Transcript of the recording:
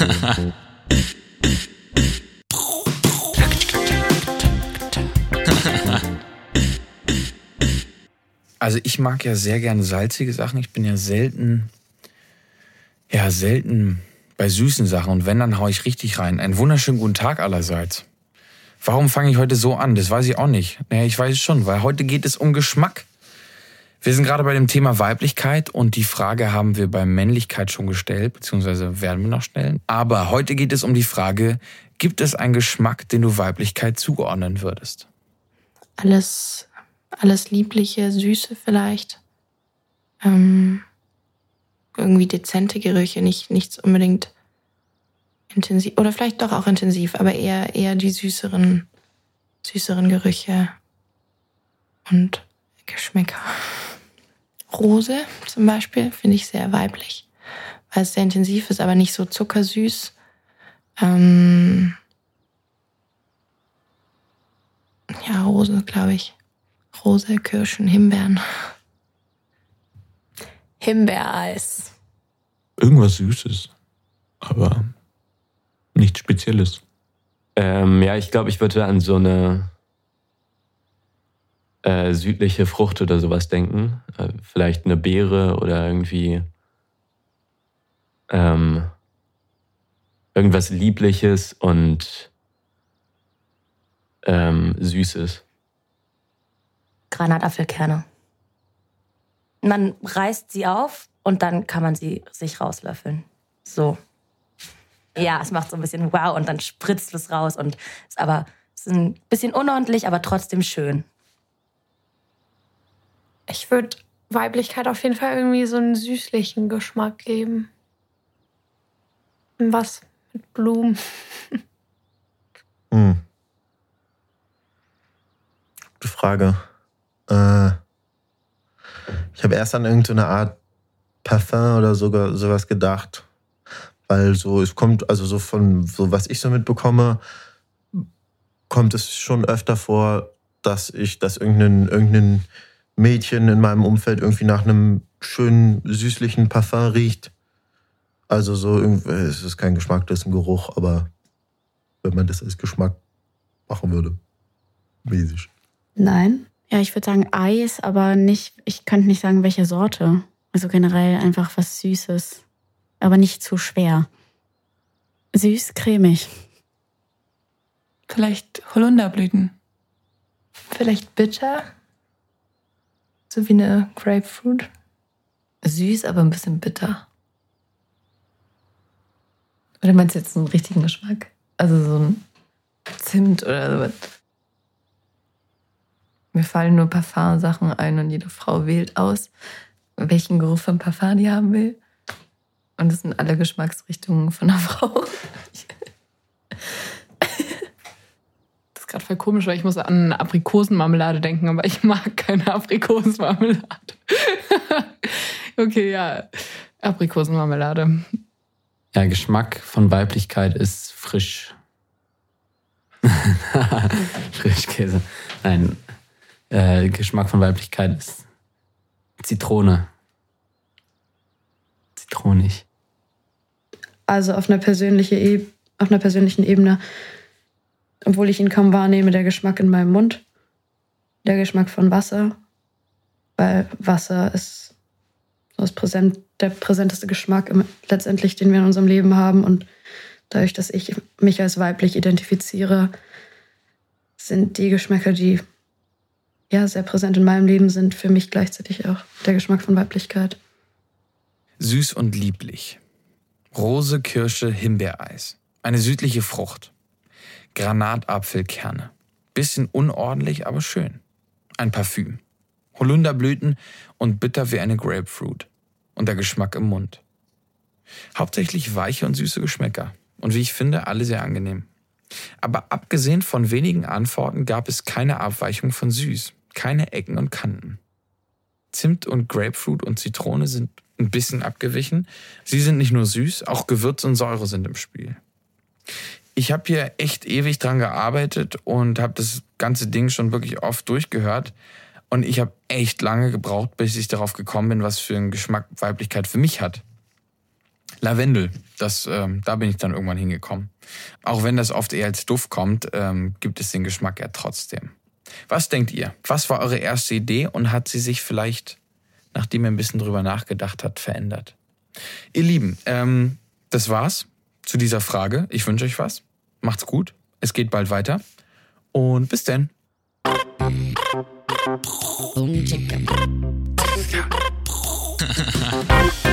Also ich mag ja sehr gerne salzige Sachen. Ich bin ja selten, ja selten bei süßen Sachen. Und wenn, dann hau ich richtig rein. Einen wunderschönen guten Tag allerseits. Warum fange ich heute so an? Das weiß ich auch nicht. Naja, ich weiß es schon, weil heute geht es um Geschmack. Wir sind gerade bei dem Thema Weiblichkeit und die Frage haben wir bei Männlichkeit schon gestellt, beziehungsweise werden wir noch stellen. Aber heute geht es um die Frage, gibt es einen Geschmack, den du Weiblichkeit zuordnen würdest? Alles alles Liebliche, Süße vielleicht. Ähm, irgendwie dezente Gerüche, nicht, nichts unbedingt intensiv. Oder vielleicht doch auch intensiv, aber eher, eher die süßeren, süßeren Gerüche und Geschmäcker. Rose zum Beispiel finde ich sehr weiblich, weil es sehr intensiv ist, aber nicht so zuckersüß. Ähm ja, Rose, glaube ich. Rose, Kirschen, Himbeeren. Himbeereis. Irgendwas Süßes, aber nichts Spezielles. Ähm, ja, ich glaube, ich würde an so eine äh, südliche Frucht oder sowas denken. Äh, vielleicht eine Beere oder irgendwie ähm, irgendwas Liebliches und ähm, Süßes. Granatapfelkerne. Man reißt sie auf und dann kann man sie sich rauslöffeln. So. Ja, es macht so ein bisschen wow und dann spritzt es raus und ist aber ist ein bisschen unordentlich, aber trotzdem schön. Ich würde Weiblichkeit auf jeden Fall irgendwie so einen süßlichen Geschmack geben. Was mit Blumen. Hm. Gute Frage. Äh, ich habe erst an irgendeine Art Parfum oder sogar sowas gedacht. Weil so, es kommt, also so von, so was ich so mitbekomme, kommt es schon öfter vor, dass ich, dass irgendein, irgendein Mädchen in meinem Umfeld irgendwie nach einem schönen, süßlichen Parfum riecht. Also so, es ist kein Geschmack, das ist ein Geruch, aber wenn man das als Geschmack machen würde, mäßig. Nein. Ja, ich würde sagen Eis, aber nicht, ich könnte nicht sagen, welche Sorte. Also generell einfach was Süßes, aber nicht zu schwer. Süß, cremig. Vielleicht Holunderblüten. Vielleicht bitter. So wie eine Grapefruit. Süß, aber ein bisschen bitter. Oder meinst du jetzt einen richtigen Geschmack? Also so ein Zimt oder sowas? Mir fallen nur Parfum-Sachen ein und jede Frau wählt aus, welchen Geruch von Parfum die haben will. Und das sind alle Geschmacksrichtungen von einer Frau. Das ist gerade voll komisch, weil ich muss an Aprikosenmarmelade denken, aber ich mag keine Aprikosenmarmelade. okay, ja, Aprikosenmarmelade. Ja, Geschmack von Weiblichkeit ist frisch. Frischkäse. Nein, äh, Geschmack von Weiblichkeit ist Zitrone. Zitronig. Also auf einer, persönliche e auf einer persönlichen Ebene, obwohl ich ihn kaum wahrnehme, der Geschmack in meinem Mund, der Geschmack von Wasser, weil Wasser ist das Präsent, der präsenteste Geschmack im, letztendlich, den wir in unserem Leben haben. Und dadurch, dass ich mich als weiblich identifiziere, sind die Geschmäcker, die ja, sehr präsent in meinem Leben sind, für mich gleichzeitig auch der Geschmack von Weiblichkeit. Süß und lieblich. Rose, Kirsche, Himbeereis. Eine südliche Frucht. Granatapfelkerne. Bisschen unordentlich, aber schön. Ein Parfüm. Holunderblüten und bitter wie eine Grapefruit. Und der Geschmack im Mund. Hauptsächlich weiche und süße Geschmäcker. Und wie ich finde, alle sehr angenehm. Aber abgesehen von wenigen Antworten gab es keine Abweichung von süß keine Ecken und Kanten. Zimt und Grapefruit und Zitrone sind ein bisschen abgewichen. Sie sind nicht nur süß, auch Gewürz und Säure sind im Spiel. Ich habe hier echt ewig dran gearbeitet und habe das ganze Ding schon wirklich oft durchgehört. Und ich habe echt lange gebraucht, bis ich darauf gekommen bin, was für einen Geschmack Weiblichkeit für mich hat. Lavendel, das, ähm, da bin ich dann irgendwann hingekommen. Auch wenn das oft eher als Duft kommt, ähm, gibt es den Geschmack ja trotzdem. Was denkt ihr? Was war eure erste Idee und hat sie sich vielleicht, nachdem ihr ein bisschen drüber nachgedacht habt, verändert? Ihr Lieben, ähm, das war's zu dieser Frage. Ich wünsche euch was. Macht's gut. Es geht bald weiter. Und bis denn.